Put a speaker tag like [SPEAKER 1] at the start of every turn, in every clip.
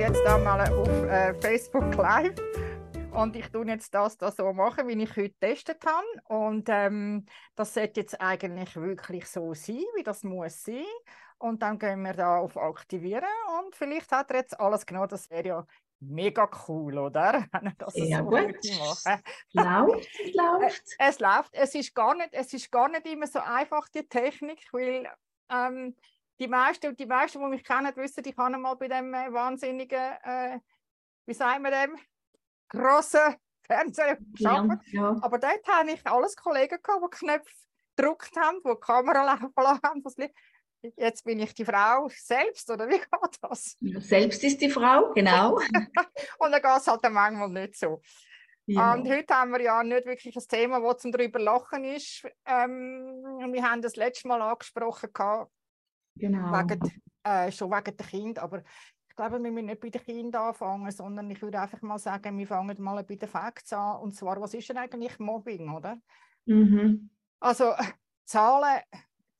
[SPEAKER 1] jetzt da mal auf äh, Facebook Live. Und ich tue jetzt das da so machen, wie ich heute getestet habe. Und ähm, das sollte jetzt eigentlich wirklich so sein, wie das muss sein. Und dann gehen wir da auf Aktivieren. Und vielleicht hat er jetzt alles genau. Das wäre ja mega cool, oder?
[SPEAKER 2] Er das ja, so gut. machen. Läuft, es läuft.
[SPEAKER 1] Es läuft. Es ist, gar nicht, es ist gar nicht immer so einfach, die Technik, weil ähm, die meisten, die meisten, die mich kennen, wissen, ich habe mal bei dem äh, wahnsinnigen, äh, wie sagen wir dem, grossen Fernseher gearbeitet. Ja, ja. Aber dort habe ich alles Kollegen gehabt, die Knöpfe gedruckt haben, die die Kamera laufen haben. Jetzt bin ich die Frau selbst, oder wie geht das?
[SPEAKER 2] Selbst ist die Frau, genau.
[SPEAKER 1] und dann geht es halt manchmal nicht so. Ja. Und heute haben wir ja nicht wirklich ein Thema, das zum darüber lachen ist. Ähm, wir haben das letzte Mal angesprochen, gehabt,
[SPEAKER 2] genau.
[SPEAKER 1] wegen, äh, schon wegen der Kinder, aber ich glaube, wir müssen nicht bei den Kindern anfangen, sondern ich würde einfach mal sagen, wir fangen mal bei den Facts an. Und zwar, was ist denn eigentlich Mobbing, oder?
[SPEAKER 2] Mhm.
[SPEAKER 1] Also, Zahlen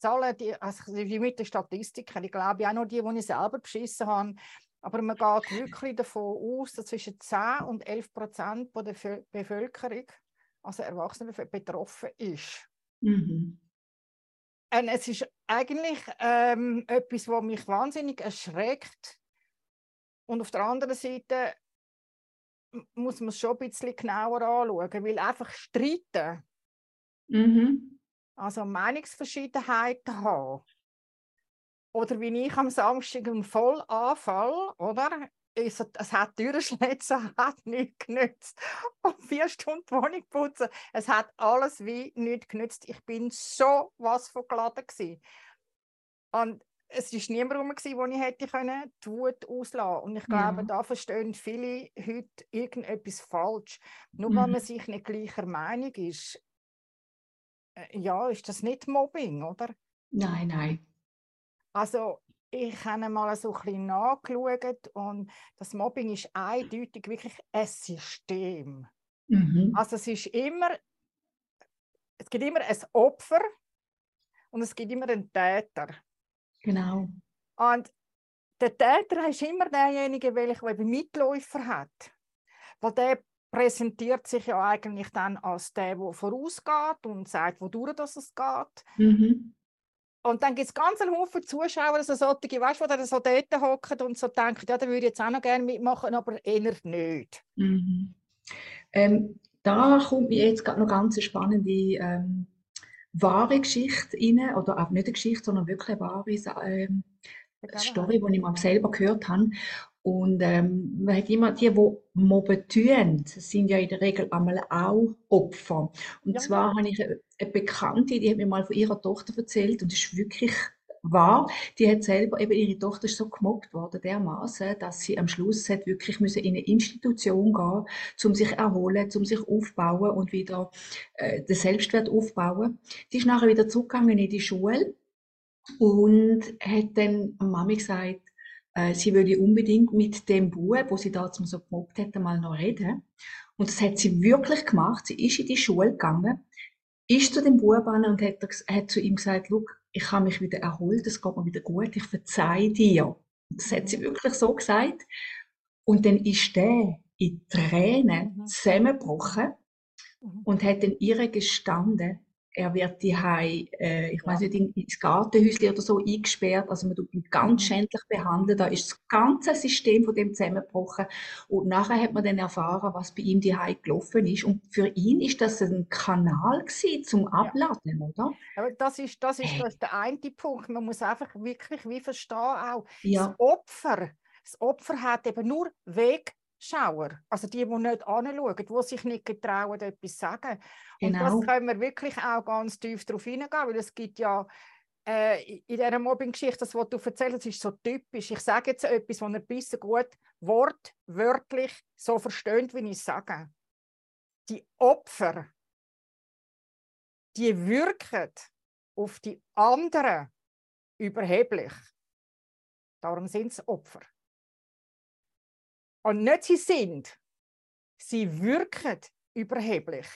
[SPEAKER 1] Zahlen, die, also die mit den Statistiken, ich glaube auch noch die, die ich selber beschissen habe, aber man geht wirklich davon aus, dass zwischen 10 und 11 Prozent der Bevölkerung, also Erwachsene, betroffen ist.
[SPEAKER 2] Mhm.
[SPEAKER 1] Und es ist eigentlich ähm, etwas, was mich wahnsinnig erschreckt. Und auf der anderen Seite muss man es schon ein bisschen genauer anschauen, weil einfach streiten
[SPEAKER 2] mhm
[SPEAKER 1] also Meinungsverschiedenheiten haben. Oder wie ich am Samstag einen Vollanfall, oder? Es, es hat Türenschlitzen, hat nichts genützt. Und vier Stunden Wohnung putzen, es hat alles wie nichts genützt. Ich bin so was von geladen gewesen. Und es war niemand rum, wo ich hätte können, die Wut auslassen Und ich glaube, ja. da verstehen viele heute irgendetwas falsch. Nur mhm. weil man sich nicht gleicher Meinung ist, äh, ja, ist das nicht Mobbing, oder?
[SPEAKER 2] Nein, nein.
[SPEAKER 1] Also ich habe mal so ein bisschen nachgeschaut und das Mobbing ist eindeutig wirklich ein System.
[SPEAKER 2] Mhm.
[SPEAKER 1] Also es ist immer, es gibt immer ein Opfer und es gibt immer einen Täter.
[SPEAKER 2] Genau.
[SPEAKER 1] Und der Täter ist immer derjenige, welcher eben Mitläufer hat. Weil der präsentiert sich ja eigentlich dann als der, der vorausgeht und sagt, wodurch das es geht.
[SPEAKER 2] Mhm.
[SPEAKER 1] Und dann gibt es ganz einen Haufen Zuschauer, also solche, weißt, die dann so dort hocken und so denken, ja, da würde ich jetzt auch noch gerne mitmachen, aber eher nicht.
[SPEAKER 2] Mhm. Ähm, da kommt mir jetzt gerade noch ganz eine spannende ähm, wahre Geschichte rein, oder auch nicht eine Geschichte, sondern wirklich eine wahre ähm, Story, die ich mal selber gehört habe. Und ähm, man hat immer die, die mobben tun, sind ja in der Regel einmal auch Opfer. Und ja. zwar habe ich eine, Bekannte, die hat mir mal von ihrer Tochter erzählt und das ist wirklich wahr. Die hat selber, eben ihre Tochter ist so gemobbt worden dermaßen, dass sie am Schluss hat wirklich müssen in eine Institution gehen, um sich erholen, um sich aufbauen und wieder äh, den Selbstwert aufbauen. Die ist nachher wieder zurückgegangen in die Schule und hat dann Mami gesagt, äh, sie würde unbedingt mit dem Bub, wo sie da so gemobbt hat, mal noch reden. Und das hat sie wirklich gemacht. Sie ist in die Schule gegangen, ist zu dem Bub an und hat, hat zu ihm gesagt, ich habe mich wieder erholt, es geht mir wieder gut, ich verzeihe dir. Das hat sie mhm. wirklich so gesagt. Und dann ist der in Tränen mhm. zusammengebrochen mhm. und hat dann ihr gestanden, er wird die äh, ich weiß nicht, ins Gartenhäuschen oder so eingesperrt. Also man tut ihn ganz mhm. schändlich behandeln. Da ist das ganze System von dem zusammengebrochen. Und nachher hat man dann erfahren, was bei ihm die gelaufen ist. Und für ihn ist das ein Kanal gewesen, zum Abladen, ja. oder?
[SPEAKER 1] Aber das ist, das ist, das ist der eine Punkt. Man muss einfach wirklich wie verstehen auch,
[SPEAKER 2] ja.
[SPEAKER 1] das Opfer, das Opfer hat eben nur Weg Schauer, also die, die nicht anschauen, die sich nicht getrauen, etwas zu sagen. Genau. Und das genau. können wir wirklich auch ganz tief darauf hineingehen, weil es gibt ja äh, in dieser Mobbing-Geschichte, das, was du erzählst, ist so typisch. Ich sage jetzt etwas, was ihr bisschen gut wortwörtlich so versteht, wie ich sage. Die Opfer, die wirken auf die anderen überheblich. Darum sind es Opfer und nicht sie sind, sie wirken überheblich.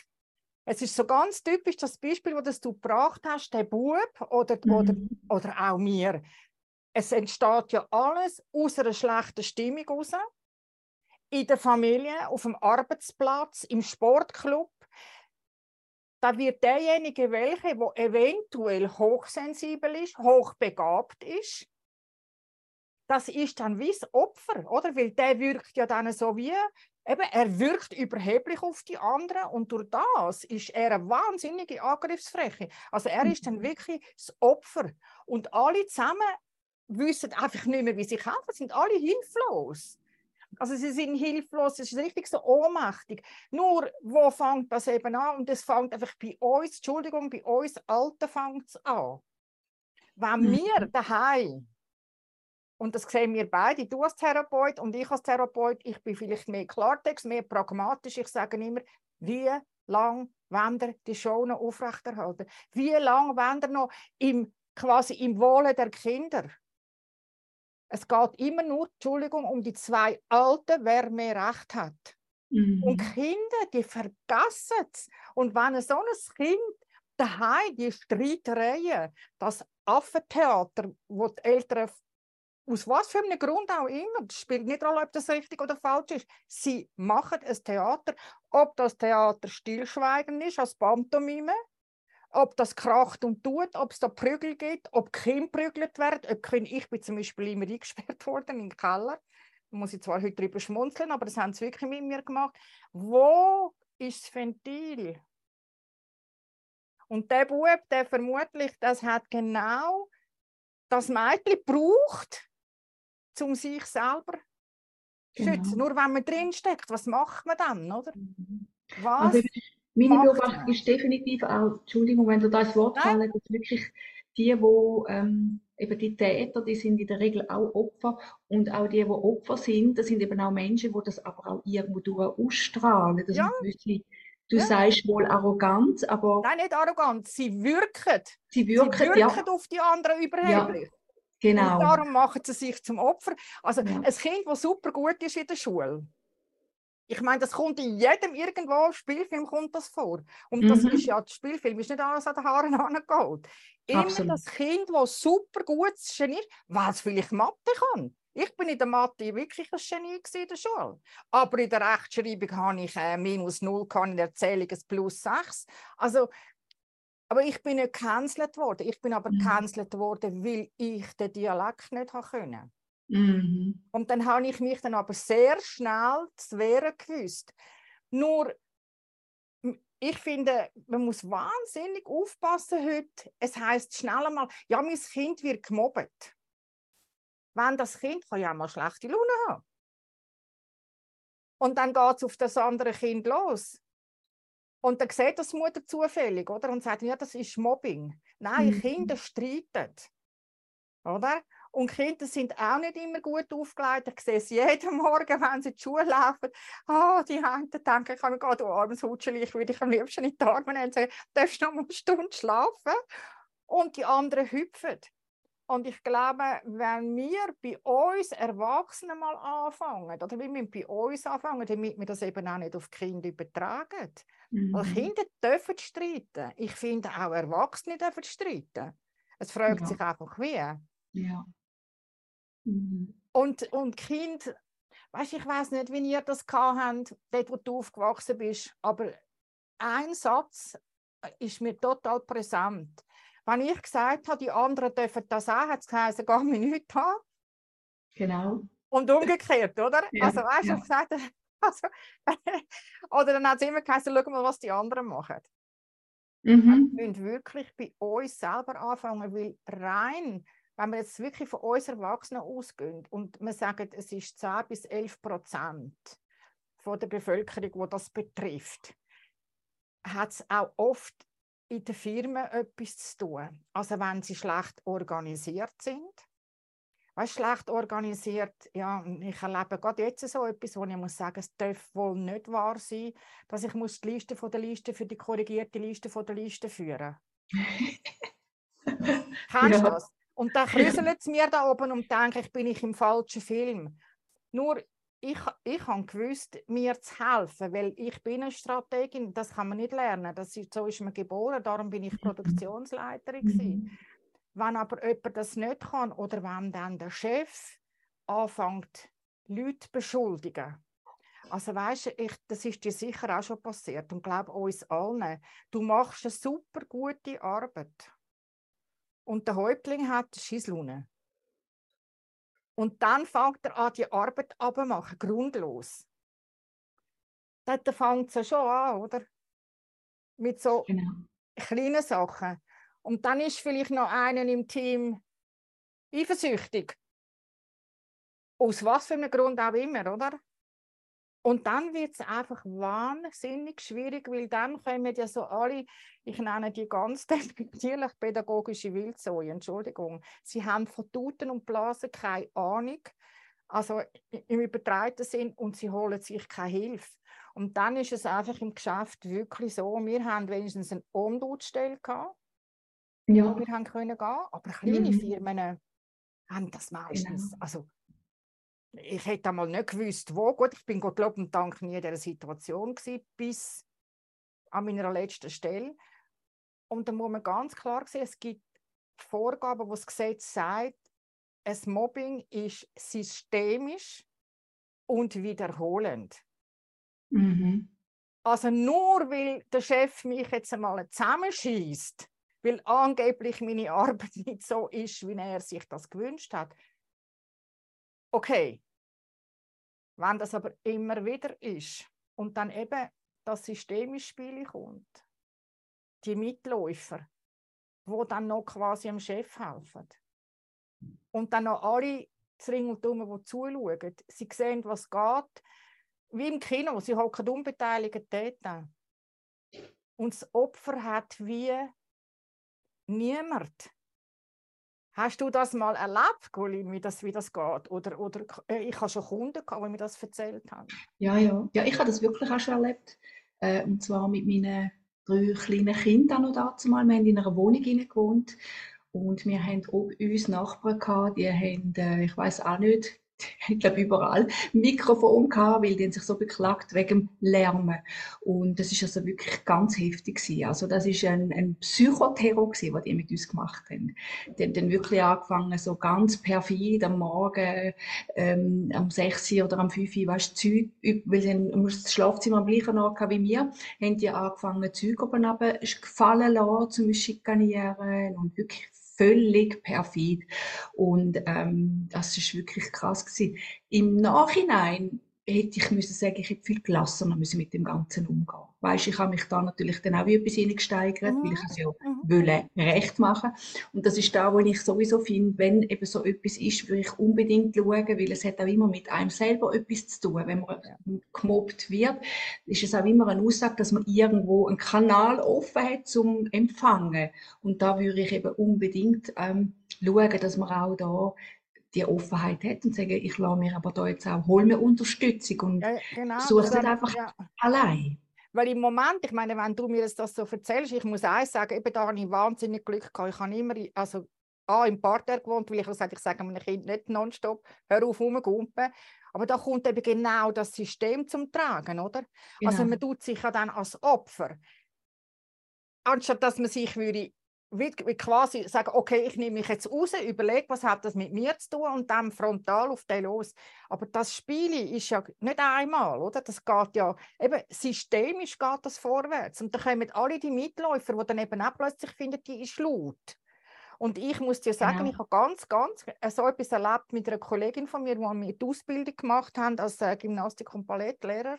[SPEAKER 1] Es ist so ganz typisch das Beispiel, das du gebracht hast, der Bub oder, mhm. oder, oder auch mir. es entsteht ja alles aus einer schlechten Stimmung raus. In der Familie, auf dem Arbeitsplatz, im Sportclub. Da wird derjenige, welcher, der eventuell hochsensibel ist, hochbegabt ist, das ist dann wie das Opfer, oder? Weil der wirkt ja dann so wie, eben, er wirkt überheblich auf die anderen und durch das ist er eine wahnsinnige Angriffsfläche. Also er ist dann mhm. wirklich das Opfer. Und alle zusammen wissen einfach nicht mehr, wie sie helfen, sind alle hilflos. Also sie sind hilflos, es ist richtig so ohnmächtig. Nur, wo fängt das eben an? Und es fängt einfach bei uns, Entschuldigung, bei uns Alten fängt es an. Wenn mhm. wir daheim und das sehen wir beide, du als Therapeut und ich als Therapeut, ich bin vielleicht mehr Klartext, mehr pragmatisch. Ich sage immer, wie lange wollen wir die Show noch aufrechterhalten? Wie lange wollen wir noch im, quasi im Wohle der Kinder? Es geht immer nur, Entschuldigung, um die zwei Alten, wer mehr Recht hat. Mhm. Und Kinder, die vergessen es. Und wenn so ein Kind daheim die Streitereien, das Affentheater, wo die Eltern aus was für einem Grund auch immer, das spielt nicht Rolle, ob das richtig oder falsch ist, sie machen ein Theater, ob das Theater Stillschweigen ist, als Pantomime, ob das kracht und tut, ob es da Prügel gibt, ob Kinder prügelt werden, ob Kinder, ich bin zum Beispiel immer eingesperrt worden im Keller, da muss ich zwar heute drüber schmunzeln, aber das haben sie wirklich mit mir gemacht. Wo ist das Ventil? Und der Bub, der vermutlich, das hat genau das Mädchen braucht, um sich selber zu genau. schützen. Nur wenn man drinsteckt, was macht man dann, oder?
[SPEAKER 2] Mhm. Was also, meine Beobachtung ist definitiv auch, Entschuldigung, wenn du das Wort fallen, dass wirklich die, wo ähm, eben die Täter, die sind in der Regel auch Opfer und auch die, die Opfer sind, das sind eben auch Menschen, die das aber auch irgendwo durch ausstrahlen. Das ja. Gewisse, du ja. sagst wohl arrogant, aber...
[SPEAKER 1] Nein, nicht arrogant, sie wirken.
[SPEAKER 2] Sie wirken, sie wirken
[SPEAKER 1] ja. auf die anderen überheblich. Ja.
[SPEAKER 2] Genau.
[SPEAKER 1] Und darum machen sie sich zum Opfer. Also ja. ein Kind, das super gut ist in der Schule. Ich meine, das kommt in jedem irgendwo Spielfilm kommt das vor. Und mhm. das ist ja, das Spielfilm ist nicht alles an den Haaren angeholt. Immer Absolut. das Kind, das super gut ist, weil es vielleicht Mathe kann. Ich bin in der Mathe wirklich ein Genie in der Schule. Aber in der Rechtschreibung habe ich äh, minus 0, in der Erzählung ein plus 6. Also aber ich bin nicht gecancelt worden. Ich bin aber mhm. gecancelt worden, weil ich den Dialekt nicht können. Mhm. Und dann habe ich mich dann aber sehr schnell zu wehren gewusst. Nur, ich finde, man muss wahnsinnig aufpassen heute. Es heißt schnell einmal, ja, mein Kind wird gemobbt. Wenn das Kind kann ja mal schlechte Laune haben. Und dann geht es auf das andere Kind los. Und dann sieht das Mutter zufällig, oder? Und sagt, ja, das ist Mobbing. Nein, mhm. Kinder streiten. Oder? Und Kinder sind auch nicht immer gut aufgelegt. Ich sehe es jeden Morgen, wenn sie in die Schule laufen. Oh, die einen denken, ich kann gerade, du armes Hutscheli, ich würde dich am liebsten in die Arme nehmen und sagen, darfst du noch eine Stunde schlafen? Und die anderen hüpfen. Und ich glaube, wenn wir bei uns Erwachsenen mal anfangen, oder wir müssen bei uns anfangen, damit wir das eben auch nicht auf die Kinder übertragen. Mhm. Weil Kinder dürfen streiten. Ich finde auch Erwachsene dürfen streiten. Es fragt ja. sich einfach wie.
[SPEAKER 2] Ja.
[SPEAKER 1] Mhm. Und, und Kind, weißt, ich weiß nicht, wie ihr das habt, dort wo du aufgewachsen bist, aber ein Satz ist mir total präsent. Wenn ich gesagt habe, die anderen dürfen das auch, hat es geheißen, gar mich nicht haben.
[SPEAKER 2] Genau.
[SPEAKER 1] Und umgekehrt, oder? Ja, also, weißt du, ja. gesagt, also, oder dann hat es immer geheißen, schau mal, was die anderen machen. Mhm. Wir müssen wirklich bei uns selber anfangen, weil rein, wenn wir jetzt wirklich von uns Erwachsenen ausgehen und wir sagen, es ist 10 bis 11 Prozent von der Bevölkerung, wo das betrifft, hat es auch oft in den Firmen etwas zu tun. Also wenn sie schlecht organisiert sind. Weißt, schlecht organisiert, ja, ich erlebe gerade jetzt so etwas, wo ich muss sagen, es darf wohl nicht wahr sein, dass ich muss die Liste von der Liste für die korrigierte Liste von der Liste führen. Kennst du ja. das? Und dann krüselt es mir da oben und denke, ich bin ich im falschen Film. Nur ich, ich habe gewusst, mir zu helfen, weil ich bin eine Strategin, das kann man nicht lernen. Das ist, so ist man geboren, darum bin ich. Produktionsleiterin. Mhm. Wenn aber jemand das nicht kann oder wenn dann der Chef anfängt, Leute beschuldigen. Also weißt du, ich, das ist dir sicher auch schon passiert und glaube uns allen. Du machst eine super gute Arbeit und der Häuptling hat Schisslaune. Und dann fängt er an, die Arbeit abzumachen, grundlos. Dann fängt es ja schon an, oder? Mit so genau. kleinen Sachen. Und dann ist vielleicht noch einer im Team eifersüchtig. Aus was für einem Grund auch immer, oder? Und dann wird es einfach wahnsinnig schwierig, weil dann kommen ja so alle, ich nenne die ganz despektierlich pädagogische Wildsäue, Entschuldigung. Sie haben von Tuten und Blasen keine Ahnung, also im übertreiten Sinn, und sie holen sich keine Hilfe. Und dann ist es einfach im Geschäft wirklich so, wir haben wenigstens eine Ombudsstelle gehabt, ja. wir haben können gehen, aber kleine mhm. Firmen haben das meistens. Genau. Also ich hätte einmal nicht gewusst, wo. Gut, ich bin Gott lob und Dank nie in dieser Situation gewesen, bis an meiner letzten Stelle. Und da muss man ganz klar sehen, es gibt Vorgaben, wo das Gesetz sagt, ein Mobbing ist systemisch und wiederholend. Mhm. Also nur weil der Chef mich jetzt einmal zusammenschießt, weil angeblich meine Arbeit nicht so ist, wie er sich das gewünscht hat, Okay, wenn das aber immer wieder ist und dann eben das System ins Spiel kommt, die Mitläufer, wo dann noch quasi dem Chef helfen und dann noch alle Ring und Dumme, die zuschauen, sie sehen, was geht, wie im Kino, sie hocken unbeteiligt dort. Und das Opfer hat wie niemand Hast du das mal erlebt, Guli, wie das, wie das geht? Oder, oder äh, ich habe schon Kunden gehabt, die mir das erzählt haben.
[SPEAKER 2] Ja, ja. Ja, ich habe das wirklich auch schon erlebt. Äh, und zwar mit meinen drei kleinen Kindern noch dazu. Wir haben in einer Wohnung gewohnt und wir haben ob uns Nachbarn gehabt, die haben, äh, ich weiß auch nicht, ich glaube überall Mikrofon gehabt, weil die sich so beklagt wegen dem Lärmen. Und das ist also wirklich ganz heftig gewesen. Also das ist ein, ein Psychoterror gewesen, was die mit uns gemacht haben. Die haben dann wirklich angefangen, so ganz perfid am Morgen, ähm, am 6 Uhr oder am 5 Uhr, weißt Zeug, weil sie das Schlafzimmer am gleichen Ort wie mir, haben die angefangen, Zeug oben gefallen lassen, zum Schikanieren und wirklich völlig perfid. Und ähm, das ist wirklich krass gewesen. Im Nachhinein hätte ich müssen sagen, ich hätte viel gelassener müssen mit dem Ganzen umgehen. Weißt, ich habe mich da natürlich dann auch etwas hineingesteigert, mhm. weil ich es ja mhm. wollte recht machen. Und das ist da, wo ich sowieso finde, wenn eben so etwas ist, würde ich unbedingt schauen, weil es hat auch immer mit einem selber etwas zu tun. Wenn man ja. gemobbt wird, ist es auch immer eine Aussage, dass man irgendwo einen Kanal offen hat zum Empfangen. Und da würde ich eben unbedingt ähm, schauen, dass man auch da die Offenheit hat und sagen, ich lasse mir aber da jetzt auch, hol mir Unterstützung und ja, genau. suche es einfach ja. allein.
[SPEAKER 1] Weil im Moment, ich meine, wenn du mir das so erzählst, ich muss eins sagen, eben da habe ich wahnsinnig Glück gehabt. Ich habe immer, also A, im Parterre gewohnt, weil ich gesagt ich sage meinen Kind nicht nonstop, hör auf rumgumpen. Aber da kommt eben genau das System zum Tragen, oder? Also genau. Also man tut sich ja dann als Opfer. Anstatt dass man sich würde wie, wie quasi sagen, okay, ich nehme mich jetzt raus, überlege, was hat das mit mir zu tun und dann frontal auf den los. Aber das Spiel ist ja nicht einmal, oder? Das geht ja, eben systemisch geht das vorwärts. Und dann kommen alle die Mitläufer, die dann eben auch plötzlich finden, die ist laut. Und ich muss dir sagen, genau. ich habe ganz, ganz äh, so etwas erlebt mit einer Kollegin von mir, die mir die Ausbildung gemacht haben als äh, Gymnastik- und Ballettlehrer.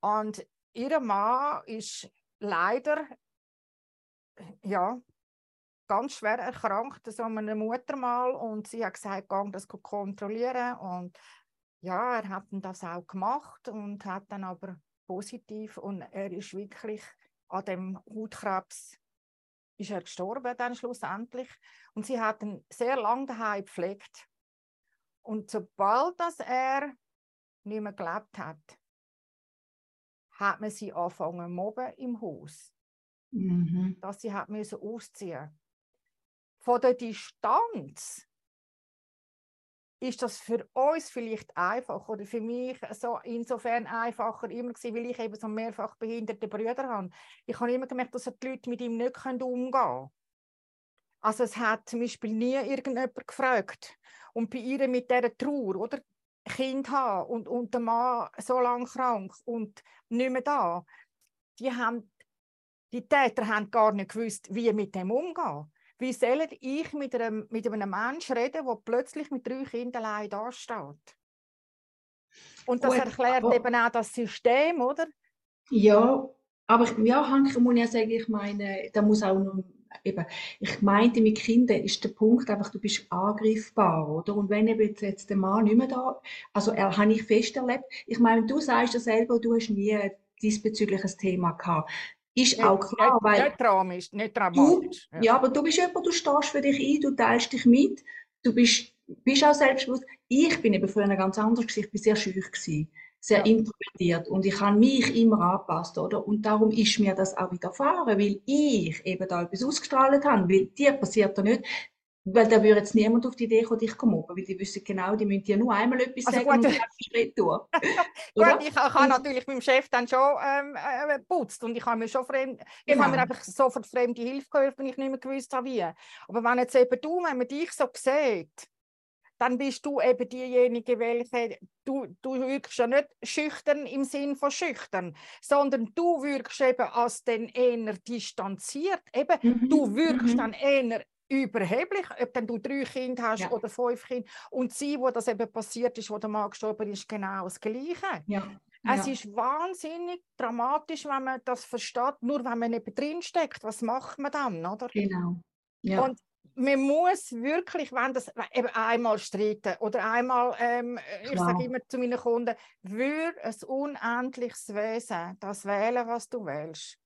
[SPEAKER 1] Und ihr Mann ist leider ja, ganz schwer erkrankt, so eine Mutter mal. Und sie hat gesagt, gang das kontrollieren. Und ja, er hat das auch gemacht und hat dann aber positiv. Und er ist wirklich an dem Hautkrebs ist er gestorben dann schlussendlich. Und sie hat ihn sehr lange daheim gepflegt. Und sobald dass er nicht mehr gelebt hat, hat man sie angefangen mobben im Haus. Mhm. Dass sie hat müssen ausziehen von der Distanz ist das für uns vielleicht einfach oder für mich so insofern einfacher immer gewesen, weil ich eben so mehrfach behinderte Brüder habe. Ich habe immer gemerkt, dass die Leute mit ihm nicht umgehen können. Also es hat zum Beispiel nie irgendjemand gefragt. Und bei ihr mit dieser Trauer, oder? Kind haben und, und der Mann so lange krank und nicht mehr da. Die, haben, die Täter haben gar nicht gewusst, wie mit dem umgehen. Wie soll ich mit einem, mit einem Menschen reden, der plötzlich mit drei Kindern allein dasteht? Und das Gut, erklärt aber, eben auch das System, oder?
[SPEAKER 2] Ja, aber ja, Hanke, muss ich ja sagen, ich meine, da muss auch noch eben, ich meinte, mit Kindern ist der Punkt einfach, du bist angreifbar, oder? Und wenn eben jetzt, jetzt der Mann nicht mehr da, also er habe ich fest erlebt, ich meine, du sagst ja selber, du hast nie diesbezüglich ein Thema gehabt. Ist nicht, auch klar,
[SPEAKER 1] nicht,
[SPEAKER 2] weil...
[SPEAKER 1] Nicht dramatisch, nicht dramatisch.
[SPEAKER 2] Du, ja. ja. aber du bist jemand, du stehst für dich ein, du teilst dich mit, du bist, bist auch selbstbewusst. Ich bin eben früher ganz anders gewesen, ich bin sehr schüch gewesen sehr ja. introvertiert und ich habe mich immer angepasst, oder? Und darum ist mir das auch widerfahren, weil ich eben da etwas ausgestrahlt habe, weil dir passiert da nicht, weil da würde jetzt niemand auf die Idee kommen, dich zu mobben, weil die wissen genau, die müssen dir nur einmal etwas also sagen gut. und den Schritt tun.
[SPEAKER 1] gut, ich, ich habe natürlich meinem Chef dann schon ähm, äh, geputzt und ich habe mir schon fremd, genau. ich habe mir genau. einfach sofort fremde Hilfe geholfen, wenn ich nicht mehr gewusst habe, wie. Aber wenn jetzt eben du, wenn man dich so sieht, dann bist du eben diejenige, welche, du, du wirkst ja nicht schüchtern im Sinn von schüchtern, sondern du wirkst eben als den eher distanziert. Eben, mhm. du wirkst mhm. dann eher überheblich, ob dann du drei Kinder hast ja. oder fünf Kinder. Und sie, wo das eben passiert ist, wo der Mann gestorben ist, genau das Gleiche. Ja. Es ja. ist wahnsinnig dramatisch, wenn man das versteht, nur wenn man eben drinsteckt. Was macht man dann, oder?
[SPEAKER 2] Genau.
[SPEAKER 1] Ja. Und man muss wirklich, wenn das eben einmal streiten oder einmal, ähm, ich sage immer zu meinen Kunden, für ein unendliches Wesen das wählen, was du wählst.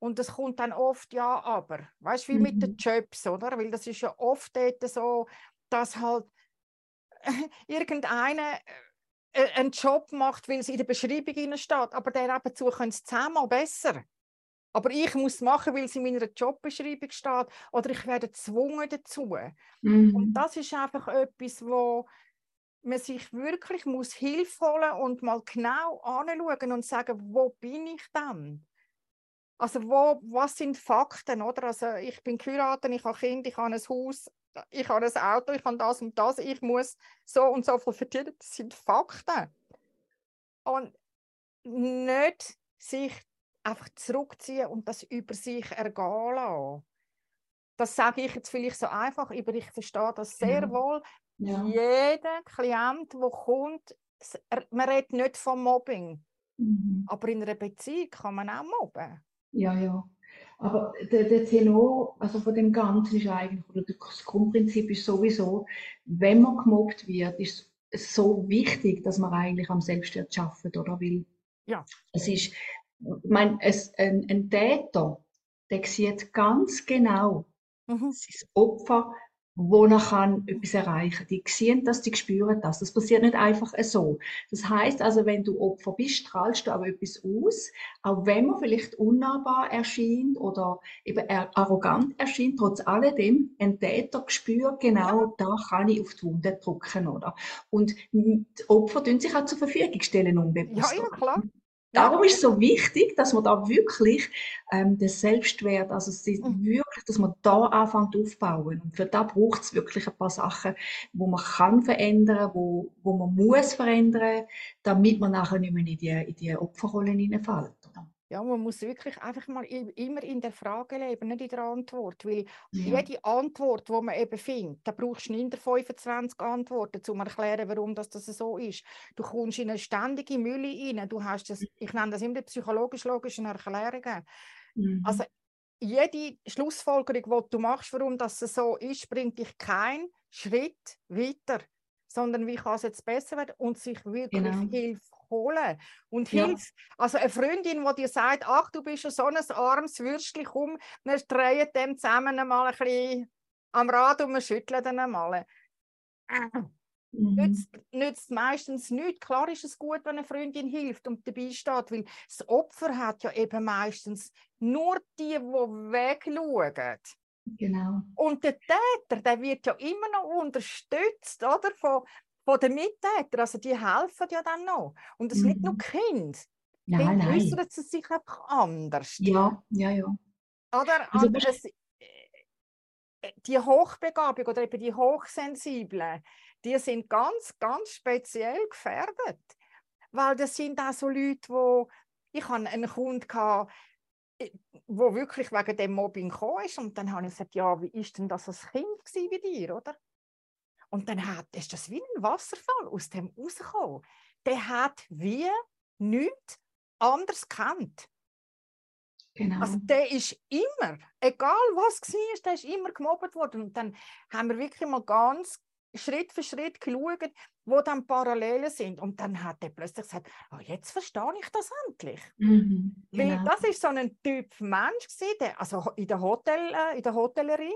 [SPEAKER 1] Und das kommt dann oft ja, aber. Weißt du, wie mhm. mit den mhm. Jobs, oder? Weil das ist ja oft dort so, dass halt irgendeiner äh, einen Job macht, weil es in der Beschreibung steht, aber der eben zu können es zehnmal besser. Aber ich muss es machen, weil es in meiner Jobbeschreibung steht oder ich werde gezwungen dazu. Mhm. Und das ist einfach etwas, wo man sich wirklich muss Hilfe holen und mal genau anschauen und sagen, wo bin ich dann? Also wo, was sind Fakten, oder? Also ich bin geheiratet, ich habe Kinder, ich habe ein Haus, ich habe ein Auto, ich habe das und das, ich muss so und so viel verdienen. Das sind Fakten. Und nicht sich einfach zurückziehen und das über sich ergehen lassen. Das sage ich jetzt vielleicht so einfach, aber ich verstehe das sehr ja. wohl. Ja. Jeder Klient, der kommt, man redet nicht vom Mobbing, mhm. aber in einer Beziehung kann man auch mobben.
[SPEAKER 2] Ja, ja. Aber der, der Tenor also von dem Ganzen ist eigentlich, oder das Grundprinzip ist sowieso, wenn man gemobbt wird, ist es so wichtig, dass man eigentlich am Selbstwert schafft, oder? Weil ja. es ist, mein, es, ein, ein Täter, der sieht ganz genau mhm. sein Opfer, wo kann etwas erreichen kann. Die sehen das, die spüren das. Das passiert nicht einfach so. Das heißt also, wenn du Opfer bist, strahlst du aber etwas aus, auch wenn man vielleicht unnahbar erscheint oder eben arrogant erscheint, trotz alledem, ein Täter spürt genau, da kann ich auf die Wunde drücken, oder? Und die Opfer tun sich auch zur Verfügung stellen, unbewusst.
[SPEAKER 1] Ja, ja, klar.
[SPEAKER 2] Darum ist es so wichtig, dass man da wirklich ähm, den Selbstwert, also mhm. wirklich, dass man da anfängt aufzubauen. Und für da braucht es wirklich ein paar Sachen, wo man kann verändern, wo, wo man muss verändern, damit man nachher nicht mehr in die, in die Opferrolle hineinfällt.
[SPEAKER 1] Ja, man muss wirklich einfach mal immer in der Frage leben, nicht in der Antwort. Weil ja. jede Antwort, die man eben findet, da brauchst du nicht 25 Antworten, um zu erklären, warum das, das so ist. Du kommst in eine ständige Mülle rein. Du hast das, ich nenne das immer psychologisch-logischen Erklärungen. Mhm. Also jede Schlussfolgerung, die du machst, warum das so ist, bringt dich keinen Schritt weiter sondern wie kann es jetzt besser werden und sich wirklich genau. Hilfe holen. Und ja. Hilfe, also eine Freundin, die dir sagt, ach, du bist ja so ein armes Würstchen, komm, wir drehen dem zusammen mal ein bisschen am Rad und wir schütteln dann einmal. Mhm. Nützt, nützt meistens nichts. Klar ist es gut, wenn eine Freundin hilft und dabei steht, weil das Opfer hat ja eben meistens nur die, die wegschauen.
[SPEAKER 2] Genau.
[SPEAKER 1] Und der Täter, der wird ja immer noch unterstützt, oder? Von, von den Mittätern. Also die helfen ja dann noch. Und das mhm. nicht nur mhm. Kind.
[SPEAKER 2] Nein, Kind
[SPEAKER 1] äußern sie sich einfach anders.
[SPEAKER 2] Ja, ja, ja.
[SPEAKER 1] Oder? Also, es, äh, die Hochbegabung oder eben die Hochsensiblen, die sind ganz, ganz speziell gefährdet. Weil das sind auch so Leute, wo ich hatte einen Kunden, gehabt, äh, wo wirklich wegen dem Mobbing gekommen ist. Und dann habe ich gesagt, ja, wie ist denn das als Kind bei dir, oder? Und dann hat, ist das wie ein Wasserfall aus dem rausgekommen. Der hat wie nichts anderes kennt. Genau. Also der ist immer, egal was war, der ist immer gemobbt worden. Und dann haben wir wirklich mal ganz Schritt für Schritt geschaut, wo dann Parallelen sind. Und dann hat er plötzlich gesagt, oh, jetzt verstehe ich das endlich. Mhm, genau. Weil das ist so ein Typ Mensch gewesen, der, also in der, Hotel, äh, in der Hotellerie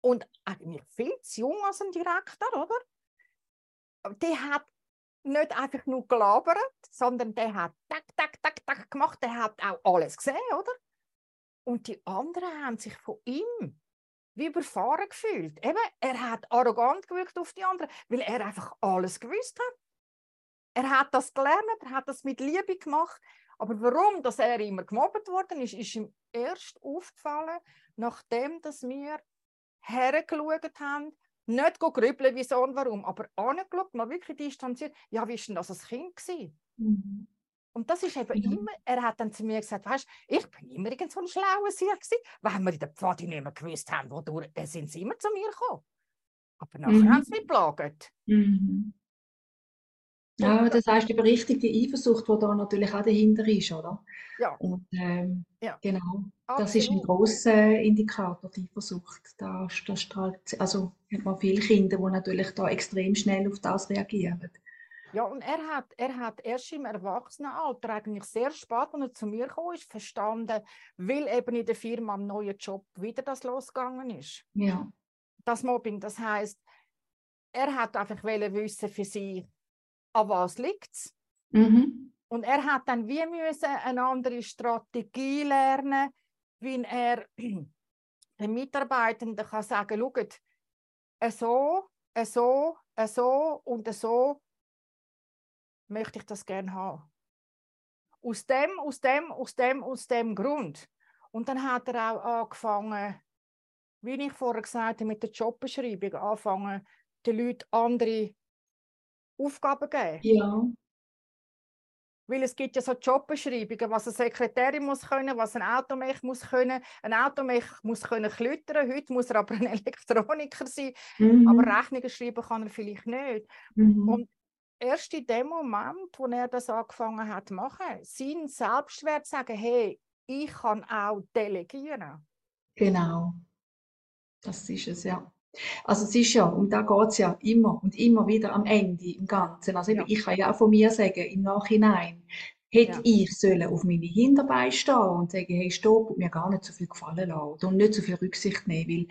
[SPEAKER 1] und eigentlich viel zu jung als ein Direktor, oder? Der hat nicht einfach nur gelabert, sondern der hat tak, tak, tak, tak gemacht, der hat auch alles gesehen, oder? Und die anderen haben sich von ihm wie überfahren gefühlt. Eben, er hat arrogant gewirkt auf die anderen, weil er einfach alles gewusst hat. Er hat das gelernt, er hat das mit Liebe gemacht. Aber warum, dass er immer gemobbt worden ist, ist ihm erst aufgefallen, nachdem dass wir hergeschaut haben, nicht grübeln, wieso und warum, aber angeschaut, mal wirklich distanziert, ja, wie war denn das als Kind? Mhm. Und das ist eben mhm. immer, er hat dann zu mir gesagt, weißt ich bin immer irgend so ein schlauer Sieg gewesen, weil wir in der Pfade nicht mehr gewusst haben, wodurch, dann sind sie immer zu mir gekommen. Aber nachher mhm. haben sie mich geplagt. Mhm.
[SPEAKER 2] Ja, das heißt die berichtigte Eifersucht, die da natürlich auch dahinter ist, oder?
[SPEAKER 1] Ja.
[SPEAKER 2] Und ähm, ja. genau, Absolut. das ist ein großer Indikator, die Eifersucht. Da, da strahlt, also hat man viele Kinder, die natürlich da extrem schnell auf das reagieren.
[SPEAKER 1] Ja, und er hat, er hat erst im Erwachsenenalter, eigentlich sehr spät, als er zu mir kam, ist, verstanden, weil eben in der Firma am neuen Job wieder das losgegangen ist.
[SPEAKER 2] Ja.
[SPEAKER 1] Das Mobbing, das heißt, er hat einfach wissen für sich, an was liegt es. Mhm. Und er hat dann wie müssen eine andere Strategie lernen, wie er den Mitarbeitenden kann sagen, schaut, so, so, so und so möchte ich das gerne haben. Aus dem, aus dem, aus dem, aus dem Grund. Und dann hat er auch angefangen, wie ich vorher gesagt habe, mit der Jobbeschreibung anfangen, den Leuten andere Aufgaben geben.
[SPEAKER 2] Ja.
[SPEAKER 1] Weil es gibt ja so Jobbeschreibungen, was eine Sekretärin muss können, was ein Automech muss können. Ein Automech muss können klüttern, heute muss er aber ein Elektroniker sein, mhm. aber Rechnungen schreiben kann er vielleicht nicht. Mhm. Und erst in dem Moment, wo er das angefangen hat zu machen, sein Selbstwert sagen, hey, ich kann auch delegieren.
[SPEAKER 2] Genau, das ist es, ja. Also es ist ja, um da geht es ja immer und immer wieder am Ende im Ganzen. Also ja. ich kann ja auch von mir sagen, im Nachhinein, hätte ja. ich sollen auf meine Hinterbeine stehen und sagen, hey, stopp, mir gar nicht so viel gefallen lassen und nicht so viel Rücksicht nehmen, weil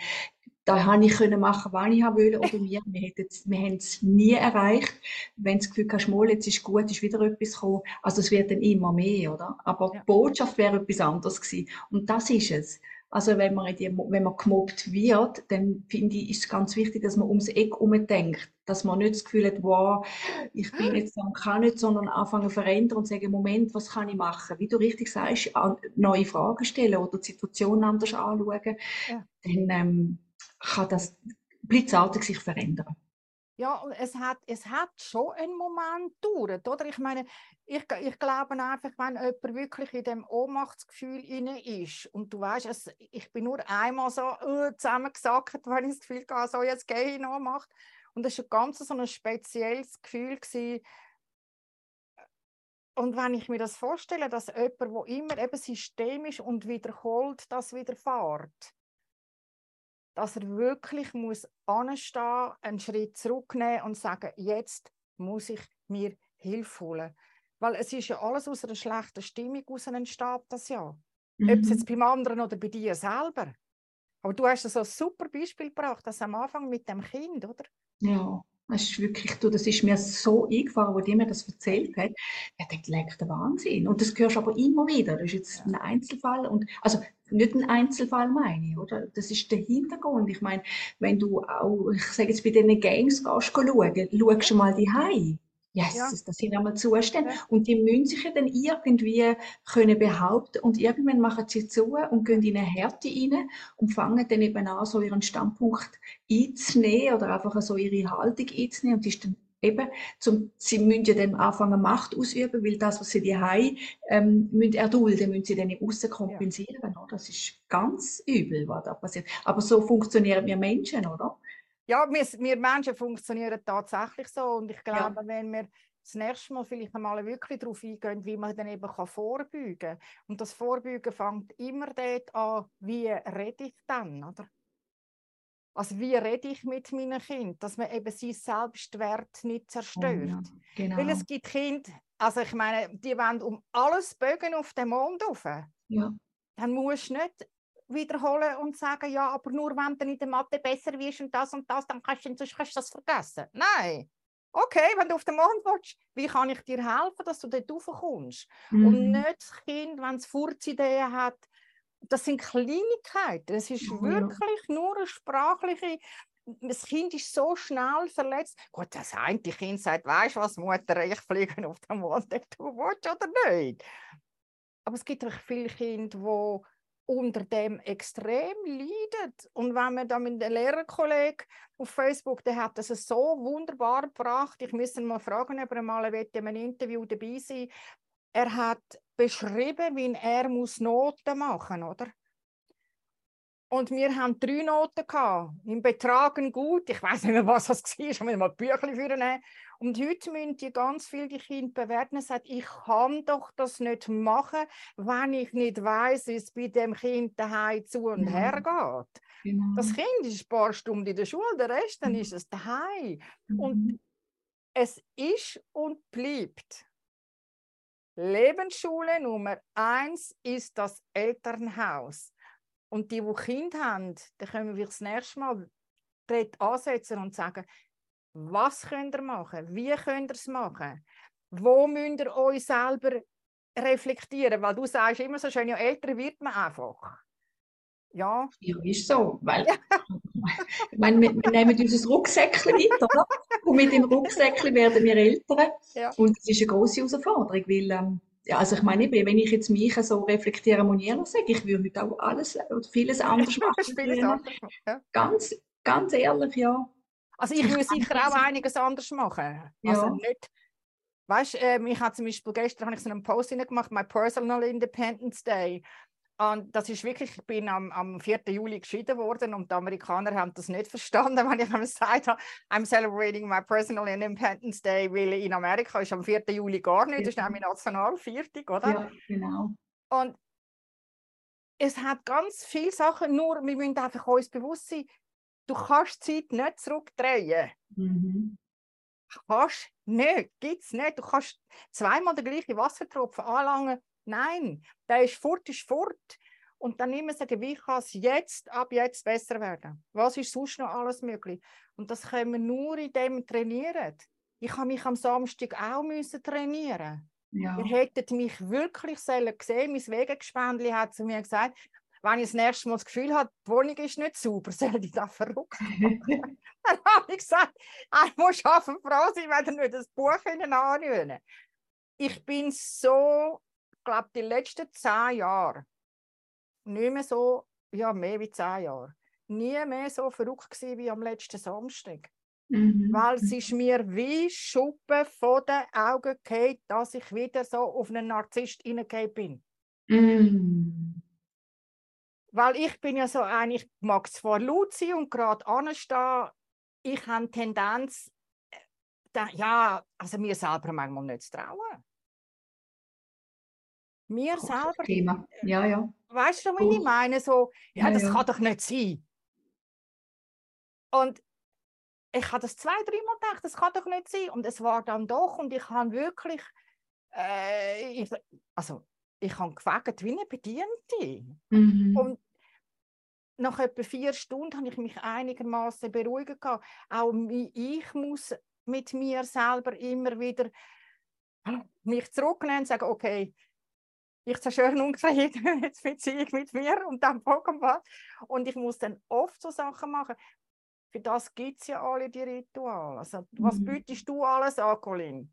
[SPEAKER 2] da habe ich können machen, was ich wollte oder mir. Wir, wir haben es nie erreicht. Wenn du das Gefühl hast, mal, jetzt ist gut, ist wieder etwas gekommen. Also es wird dann immer mehr, oder? Aber ja. die Botschaft wäre etwas anderes gewesen. Und das ist es. Also wenn man, die, wenn man gemobbt wird, dann finde ich, ist es ganz wichtig, dass man ums Eck denkt. Dass man nicht das Gefühl hat, wow, ich bin jetzt und kann nicht, sondern anfangen zu verändern und sagen, Moment, was kann ich machen? Wie du richtig sagst, neue Fragen stellen oder die Situation anders anschauen. Ja. Dann ähm, kann das blitzartig sich verändern.
[SPEAKER 1] Ja, es hat, es hat schon einen Moment gedauert, oder? Ich meine, ich, ich glaube einfach, wenn jemand wirklich in dem Ohnmachtsgefühl inne ist und du weißt, es, ich bin nur einmal so uh, zusammengesackt, wenn ich das Gefühl hatte, so jetzt gehe ich in Ohnmacht. Und das war ein ganz so ein spezielles Gefühl. Gewesen. Und wenn ich mir das vorstelle, dass jemand, der immer eben systemisch und wiederholt das widerfährt, dass er wirklich muss anstehen, einen Schritt zurücknehmen und sagen, jetzt muss ich mir Hilfe holen. Weil es ist ja alles aus einer schlechten Stimmung aus entsteht das ja. Mhm. Ob es jetzt beim anderen oder bei dir selber. Aber du hast so ein super Beispiel gebracht, das am Anfang mit dem Kind, oder?
[SPEAKER 2] Ja. Das ist wirklich, du, das ist mir so eingefahren, wo die mir das erzählt hat. Ich dachte, leck der Wahnsinn. Und das hörst du aber immer wieder. Das ist jetzt ein Einzelfall. Und, also, nicht ein Einzelfall meine ich, oder? Das ist der Hintergrund. Ich meine, wenn du auch, ich sage jetzt bei diesen Gangs gehst, schauen, schaust du mal die Hause. Yes, ja. das sind einmal Zustände. Ja. Und die müssen sich ja dann irgendwie können behaupten und irgendwann machen sie zu und gehen in eine Härte rein und fangen dann eben an, so ihren Standpunkt einzunehmen oder einfach so ihre Haltung einzunehmen und ist dann eben, zum, sie müssen ja dann anfangen Macht ausüben, weil das, was sie die haben, ähm, müssen erdulden, müssen sie dann im Aussen kompensieren. Ja. Das ist ganz übel, was da passiert. Aber so funktionieren wir Menschen, oder?
[SPEAKER 1] Ja, wir, wir Menschen funktionieren tatsächlich so und ich glaube, ja. wenn wir das nächste Mal vielleicht einmal wirklich darauf eingehen, wie man dann eben kann vorbeugen kann. Und das Vorbeugen fängt immer dort an, wie rede ich dann, oder? Also wie rede ich mit meinen Kindern, dass man eben sein Selbstwert nicht zerstört. Oh genau. Weil es gibt Kinder, also ich meine, die wollen um alles bögen auf den Mond rauf. Ja. Dann musst du nicht wiederholen und sagen, ja, aber nur wenn du in der Mathe besser wirst und das und das, dann kannst du, sonst kannst du das vergessen. Nein. Okay, wenn du auf den Mond willst, wie kann ich dir helfen, dass du dort raufkommst? Mhm. Und nicht das Kind, wenn es Furzideen hat, das sind Kleinigkeiten. Es ist ja. wirklich nur eine sprachliche das Kind ist so schnell verletzt. Gut, das eine Kind sagt, weißt du was, Mutter, ich fliege auf den Mond, du willst oder nicht. Aber es gibt auch viele Kinder, die unter dem extrem leiden. Und wenn man dann mit dem Lehrerkollegen auf Facebook, der hat das so wunderbar gebracht. Ich müsste mal fragen, ob er mal in einem Interview dabei sein Er hat beschrieben, wie er muss Noten machen, oder? Und wir haben drei Noten gehabt. Im Betragen gut. Ich weiß nicht mehr, was das war. Ich muss mal Büchlein für nehmen. Und heute müssen die ganz viele die Kinder bewerten und sagen, ich kann doch das nicht machen, wenn ich nicht weiß, wie es bei dem Kind daheim zu und ja. her geht. Genau. Das Kind ist ein paar Stunden in der Schule, der Rest dann mhm. ist es daheim. Mhm. Und es ist und bleibt. Lebensschule Nummer eins ist das Elternhaus. Und die, die Kinder haben, da können wir das nächste Mal dort ansetzen und sagen, was könnt ihr machen? Wie könnt ihr es machen? Wo müsst ihr euch selber reflektieren? Weil du sagst immer so schön, ja, älter wird man einfach. Ja.
[SPEAKER 2] Ja, ist so. Weil, ich meine, wir, wir nehmen unser Rucksäckchen mit, oder? Und mit dem Rucksäckchen werden wir älter. Ja. Und das ist eine große Herausforderung, weil, ähm, ja, also ich meine, wenn ich jetzt mich so reflektieren muss, sage, ich würde heute auch alles oder vieles anders machen. vieles anders, ja. Ganz, ganz ehrlich, ja.
[SPEAKER 1] Also ich würde sicher auch einiges anders machen. Ja. Also nicht, weißt, äh, ich habe zum Beispiel gestern habe ich so einen Post gemacht, my personal Independence Day. Und das ist wirklich, ich bin am, am 4. Juli geschieden worden und die Amerikaner haben das nicht verstanden, wenn ich gesagt habe, I'm celebrating my personal Independence Day, weil in Amerika ist am 4. Juli gar nicht, das ist nämlich Nationalviertag, oder?
[SPEAKER 2] Ja, genau.
[SPEAKER 1] Und es hat ganz viele Sachen, nur wir müssen einfach uns bewusst sein, Du kannst die Zeit nicht zurückdrehen. Mhm. Kannst nicht, gibt es nicht. Du kannst zweimal den gleichen Wassertropfen anlangen. Nein, der ist fort, ist fort. Und dann immer sagen, wie kann es jetzt, ab jetzt besser werden? Was ist sonst noch alles möglich? Und das können wir nur, indem wir trainieren. Ich habe mich am Samstag auch müssen trainieren. Ja. Ihr hättet mich wirklich gesehen. Mein Wegegespändli hat zu mir gesagt, wenn ich das nächste Mal das Gefühl habe, die Wohnung ist nicht sauber, soll ich das verrückt machen? dann habe ich gesagt, ich muss schaffen, froh sein, wenn er nicht das Buch anrühren Ich bin so, glaube, die letzten zehn Jahre, nicht mehr so, ja, mehr wie zehn Jahre, nie mehr so verrückt gewesen wie am letzten Samstag. Mhm. Weil es ist mir wie Schuppen vor den Augen gefallen, dass ich wieder so auf einen Narzisst hineingefallen bin. Mhm. Weil ich bin ja so ein, ich mag zwar laut sein und gerade anstehen, ich habe Tendenz, äh, ja, also mir selber manchmal nicht zu trauen. Mir selber.
[SPEAKER 2] Thema. Ja, ja.
[SPEAKER 1] Weißt du, wie oh. ich meine? So, ja, ja das ja. kann doch nicht sein. Und ich habe das zwei, dreimal gedacht, das kann doch nicht sein. Und es war dann doch. Und ich habe wirklich, äh, ich, also ich habe gefragt wie eine Bediente. Mhm. Und nach etwa vier Stunden habe ich mich einigermaßen beruhigen können. Auch ich muss mit mir selber immer wieder mich zurücknehmen und sagen, okay, ich zerstöre ungefähr jetzt Beziehung mit mir und dann was. Und ich muss dann oft so Sachen machen. Für das gibt es ja alle die Rituale. Also, was mhm. bietest du alles an, Colin?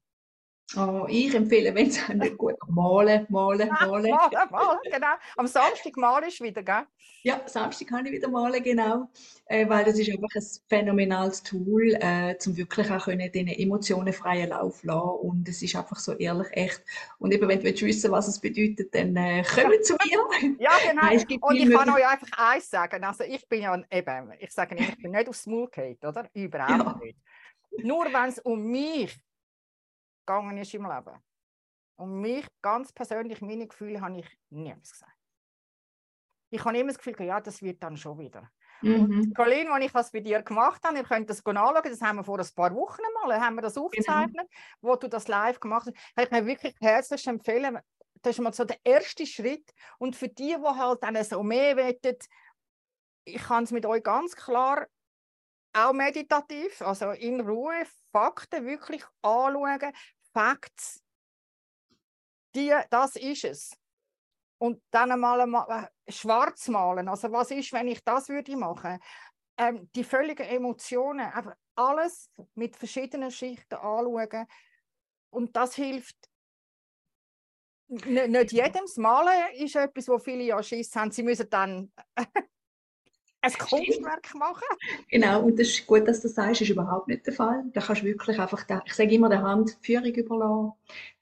[SPEAKER 2] Oh, ich empfehle, wenn es nicht gut malen, malen, malen.
[SPEAKER 1] malen, malen, genau. Am Samstag malen ist wieder, gell?
[SPEAKER 2] Ja, Samstag kann ich wieder malen, genau. Äh, weil das ist einfach ein phänomenales Tool, äh, um wirklich auch können, den Emotionen freien Lauf zu lassen. Und es ist einfach so ehrlich, echt. Und eben, wenn du wissen was es bedeutet, dann äh, komm zu mir.
[SPEAKER 1] Ja, genau. Nein, und ich kann euch einfach eins sagen. Also ich bin ja eben, ich sage nicht, ich bin nicht aufs Maul gefallen, oder? Überhaupt ja. nicht. Nur wenn es um mich gegangen ist im Leben. Und mich ganz persönlich, meine Gefühle habe ich niemals gesagt. Ich habe immer das Gefühl, ja, das wird dann schon wieder. Mhm. Und Colin, als ich das bei dir gemacht habe, ihr könnt das anschauen, das haben wir vor ein paar Wochen mal, haben wir das genau. aufgezeichnet, genau. wo du das live gemacht hast, kann ich mir wirklich herzlich empfehlen, das ist mal so der erste Schritt. Und für die, die halt dann so mehr wettet, ich kann es mit euch ganz klar auch meditativ, also in Ruhe, Fakten wirklich anschauen, Facts, die, das ist es. Und dann einmal äh, schwarz malen. Also was ist, wenn ich das würde machen? Ähm, die völligen Emotionen, einfach alles mit verschiedenen Schichten anschauen. Und das hilft nicht jedem. Das Malen ist etwas, wo viele ja Schiss haben. Sie müssen dann ein Kunstwerk machen.
[SPEAKER 2] Genau, und das ist gut, dass du das sagst, ist überhaupt nicht der Fall. Da kannst du wirklich einfach, der, ich sage immer, der Hand die Führung überlassen.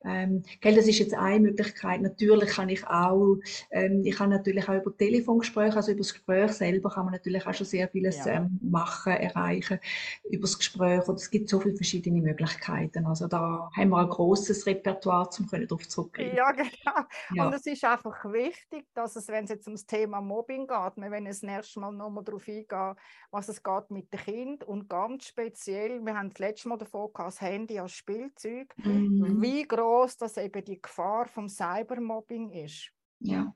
[SPEAKER 2] Ähm, gell, das ist jetzt eine Möglichkeit. Natürlich kann ich auch, ähm, ich kann natürlich auch über Telefongespräche, also über das Gespräch selber kann man natürlich auch schon sehr vieles ja. ähm, machen, erreichen über das Gespräch. Und es gibt so viele verschiedene Möglichkeiten. Also da haben wir ein großes Repertoire, um darauf zurückgreifen.
[SPEAKER 1] Ja, genau. Ja. Und es ist einfach wichtig, dass es, wenn es jetzt ums Thema Mobbing geht, wir wollen das nächste Mal nochmal darauf eingehen, was es geht mit dem Kind und ganz speziell, wir haben das letzte Mal davon gehabt, das Handy als Spielzeug, mhm. wie groß dass eben die Gefahr vom Cybermobbing ist.
[SPEAKER 2] Ja.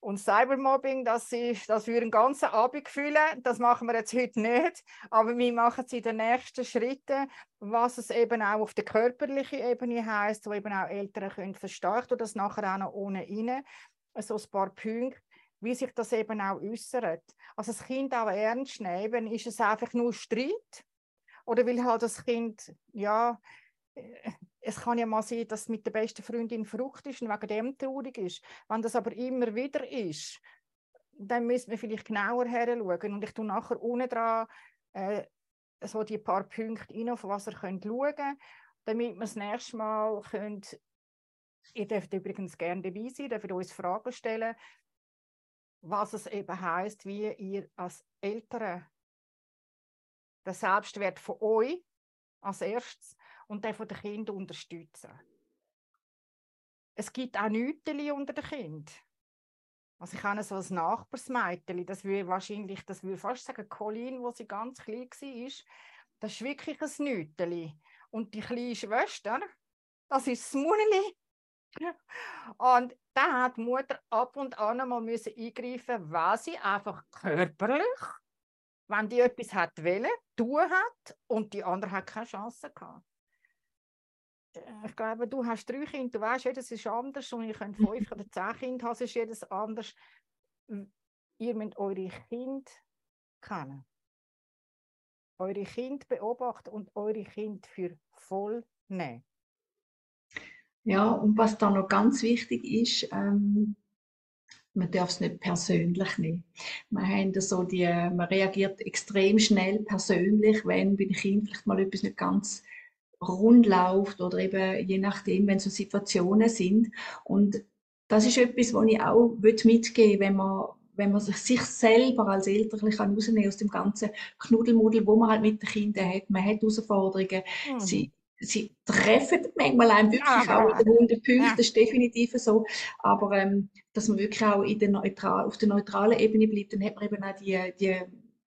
[SPEAKER 1] Und Cybermobbing, das ist, das würde einen ganzen Abend füllen. Das machen wir jetzt heute nicht. Aber wir machen es in den nächsten Schritten, was es eben auch auf der körperlichen Ebene heißt, wo eben auch Eltern können verstehen oder das nachher auch noch ohne rein. So ein paar Punkte, wie sich das eben auch äußert. Also das Kind auch ernst nehmen, ist es einfach nur Streit? Oder will halt das Kind, ja, es kann ja mal sein, dass es mit der besten Freundin Frucht ist und wegen dem traurig ist. Wenn das aber immer wieder ist, dann müssen wir vielleicht genauer her schauen. Und ich tue nachher unten dran äh, so die paar Punkte rein, auf was ihr könnt schauen könnt, damit wir das nächste Mal könnt Ihr dürft übrigens gerne dabei sein, dürft uns Fragen stellen, was es eben heißt, wie ihr als Eltern den Selbstwert von euch als erstes und den von den Kindern unterstützen. Es gibt auch Nüteli unter den Kindern. Also ich habe so ein Nachbarsmädchen, das würde wahrscheinlich, das würde fast sagen, Colin, wo sie ganz klein war, das ist wirklich ein Nüteli. Und die kleine Schwester, das ist das Muneli. Und da hat die Mutter ab und an mal müssen eingreifen, weil sie einfach körperlich, wenn die etwas hat wollen, tun hat und die andere hat keine Chance gehabt. Äh, ich glaube, du hast drei Kinder, du weißt, jedes ist anders und ihr könnt fünf mhm. oder zehn Kinder haben, ist jedes anders. Ihr müsst eure Kinder kennen. Eure Kinder beobachten und eure Kinder für voll nehmen.
[SPEAKER 2] Ja, und was da noch ganz wichtig ist, ähm, man darf es nicht persönlich nehmen. Man, haben so die, man reagiert extrem schnell persönlich, wenn bei den Kindern vielleicht mal etwas nicht ganz rund läuft oder eben je nachdem, wenn so Situationen sind. Und das ist etwas, was ich auch mitgeben wenn man wenn man sich selber als Eltern rausnehmen aus dem ganzen Knuddelmuddel, wo man halt mit den Kindern hat. Man hat Herausforderungen. Mhm. Sie, sie treffen manchmal einem wirklich ja, auch in den 100 Punkten, ja. das ist definitiv so. Aber ähm, dass man wirklich auch in der neutral, auf der neutralen Ebene bleibt, dann hat man eben auch die, die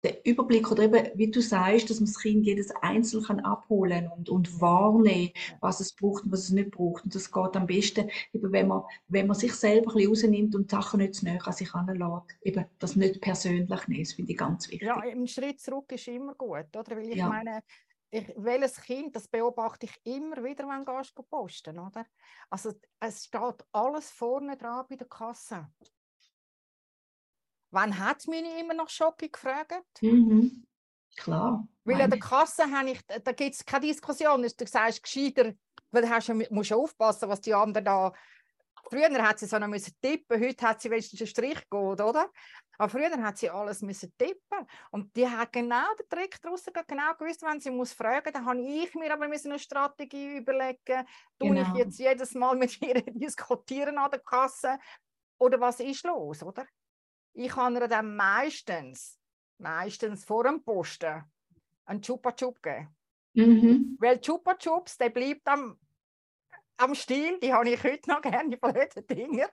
[SPEAKER 2] der Überblick oder eben, wie du sagst, dass man das Kind jedes einzeln kann abholen und, und wahrnehmen, was es braucht und was es nicht braucht. Und das geht am besten, eben wenn man, wenn man sich selber ein bisschen rausnimmt und Sachen nicht zu näher an sich heranlässt. Eben das nicht persönlich nehmen, das finde ich ganz wichtig.
[SPEAKER 1] Ja, ein Schritt zurück ist immer gut, oder? Weil ich ja. meine, ich, welches Kind, das beobachte ich immer wieder, wenn du posten, oder? Also es steht alles vorne dran bei der Kasse. Wann hat mich immer nach Schocke gefragt?
[SPEAKER 2] Mhm. Klar.
[SPEAKER 1] Weil an der Kasse habe ich, da gibt es keine Diskussion. Du sagst gescheiter Weil du musst aufpassen, was die anderen da Früher hat sie so noch müssen tippen, heute hat sie wenigstens einen Strich gut, oder? Aber früher hat sie alles müssen tippen und die hat genau den Trick daraus genau gewusst, wenn sie muss fragen, dann habe ich mir aber eine Strategie überlegen, tue genau. ich jetzt jedes Mal mit ihr diskutieren an der Kasse oder was ist los, oder? Ich kann ihr dann meistens, meistens vor dem Posten einen Chupa Chup geben. Mhm. Weil Chupa Chups, der bleibt am am Stil, die habe ich heute noch gerne, die blöden Dinger.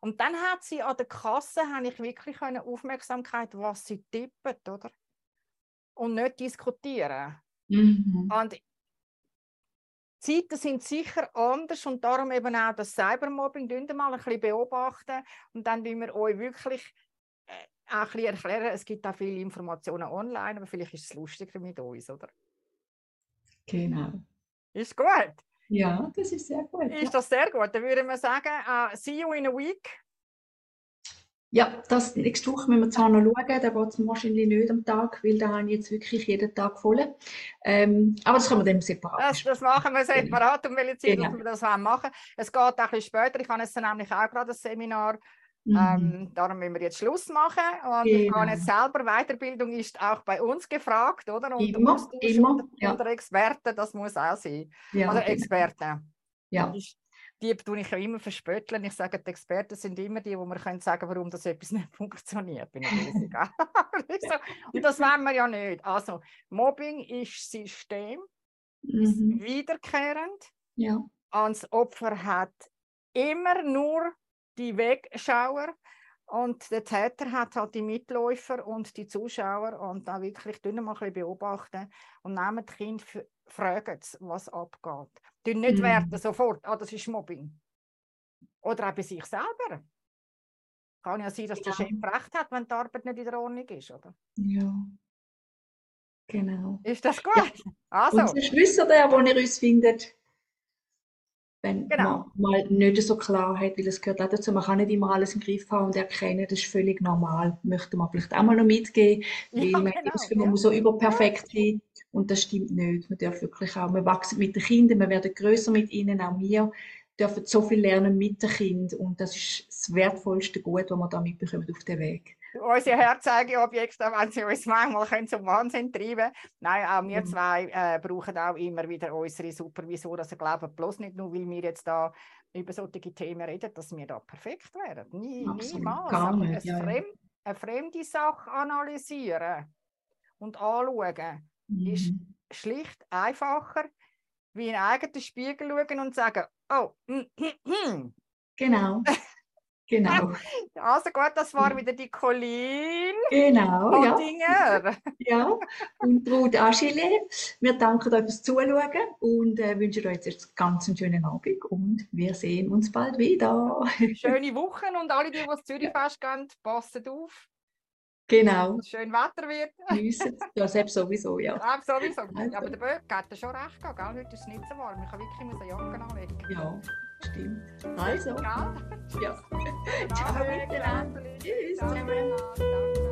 [SPEAKER 1] Und dann hat sie an der Kasse habe ich wirklich eine Aufmerksamkeit, was sie tippen, oder? Und nicht diskutieren. Mhm. Und Zeiten sind sicher anders und darum eben auch das Cybermobbing wir mal ein bisschen beobachten und dann wie wir euch wirklich äh, auch ein bisschen erklären. Es gibt auch viele Informationen online, aber vielleicht ist es lustiger mit uns, oder?
[SPEAKER 2] Genau.
[SPEAKER 1] Ist gut.
[SPEAKER 2] Ja, das ist sehr gut.
[SPEAKER 1] Ist das sehr gut? Dann würde man sagen, uh, see you in a week.
[SPEAKER 2] Ja, das nächste Woche müssen wir zwar noch schauen, da geht es wahrscheinlich nicht am Tag, weil da habe ich jetzt wirklich jeden Tag voll. Ähm, aber das können wir dann separat
[SPEAKER 1] das, das machen wir separat, um welche Zeit genau. wir das machen Es geht auch ein bisschen später, ich habe jetzt nämlich auch gerade ein Seminar Mhm. Ähm, darum müssen wir jetzt Schluss machen. Und genau. ich meine, selber Weiterbildung ist auch bei uns gefragt, oder? Und
[SPEAKER 2] immer, immer.
[SPEAKER 1] Unter, ja. unter Experten, das muss auch sein. Ja, oder genau. Experten.
[SPEAKER 2] Ja.
[SPEAKER 1] Die tue ich ja immer verspötteln. Ich sage, die Experten sind immer die, wo man können sagen warum das etwas nicht funktioniert. Bin. Und das wollen wir ja nicht. Also, Mobbing ist System, mhm. ist wiederkehrend.
[SPEAKER 2] Ja.
[SPEAKER 1] Und das Opfer hat immer nur die Wegschauer und der Täter hat halt die Mitläufer und die Zuschauer und da wirklich mal ein bisschen beobachten und nehmen die Kinder, fragen was abgeht. Die nicht mhm. werden sofort, ah, das ist Mobbing. Oder auch bei sich selber. Kann ja sein, dass ja. der Chef recht hat, wenn die Arbeit nicht in der Ordnung ist, oder?
[SPEAKER 2] Ja. Genau.
[SPEAKER 1] Ist das gut?
[SPEAKER 2] Ja. Also. Sonst wisst ihr, wo ihr uns findet wenn genau. man mal nicht so klar hat, weil es gehört auch dazu, man kann nicht immer alles im Griff haben und erkennen, das ist völlig normal. Möchte man vielleicht auch mal noch mitgeben, weil ja, man, genau, das, man ja. muss so überperfekt sein und das stimmt nicht. Man darf wirklich auch, wir wachsen mit den Kindern, wir werden größer mit ihnen, auch wir dürfen so viel lernen mit den Kindern und das ist das wertvollste Gut, was wir da mitbekommen auf dem Weg
[SPEAKER 1] unsere Herzeigeobjekte, wenn sie uns manchmal können zum Wahnsinn treiben Nein, auch wir mhm. zwei äh, brauchen auch immer wieder unsere Supervisoren. Also glauben bloß nicht nur, weil wir jetzt da über solche Themen reden, dass wir da perfekt wären. Nie, niemals. Gar nicht, ja, fremd, eine fremde Sache analysieren und anschauen mhm. ist schlicht einfacher, wie in eigenen Spiegel schauen und sagen, oh, mm, mm, mm.
[SPEAKER 2] genau. Genau.
[SPEAKER 1] Also gut, das war wieder die Colleen.
[SPEAKER 2] Genau.
[SPEAKER 1] Holdinger.
[SPEAKER 2] Ja. ja. Und Ruth Achille. Wir danken euch fürs Zuschauen und äh, wünschen euch jetzt ganz einen schönen Abend und wir sehen uns bald wieder.
[SPEAKER 1] Schöne Wochen und alle, die, die ins Zürich fest gehen, passen auf.
[SPEAKER 2] Genau.
[SPEAKER 1] Schön Wetter wird.
[SPEAKER 2] Ja, selbst sowieso, ja.
[SPEAKER 1] Ja, sowieso. Ja, aber der Böck hat schon recht gehabt, gell? Heute ist es nicht so warm. Ich kann wirklich eine Jacke anlegen.
[SPEAKER 2] Ja. Stimmt. Also.
[SPEAKER 1] Ja.
[SPEAKER 2] ja.
[SPEAKER 1] Ciao.
[SPEAKER 2] Tschüss. Ciao.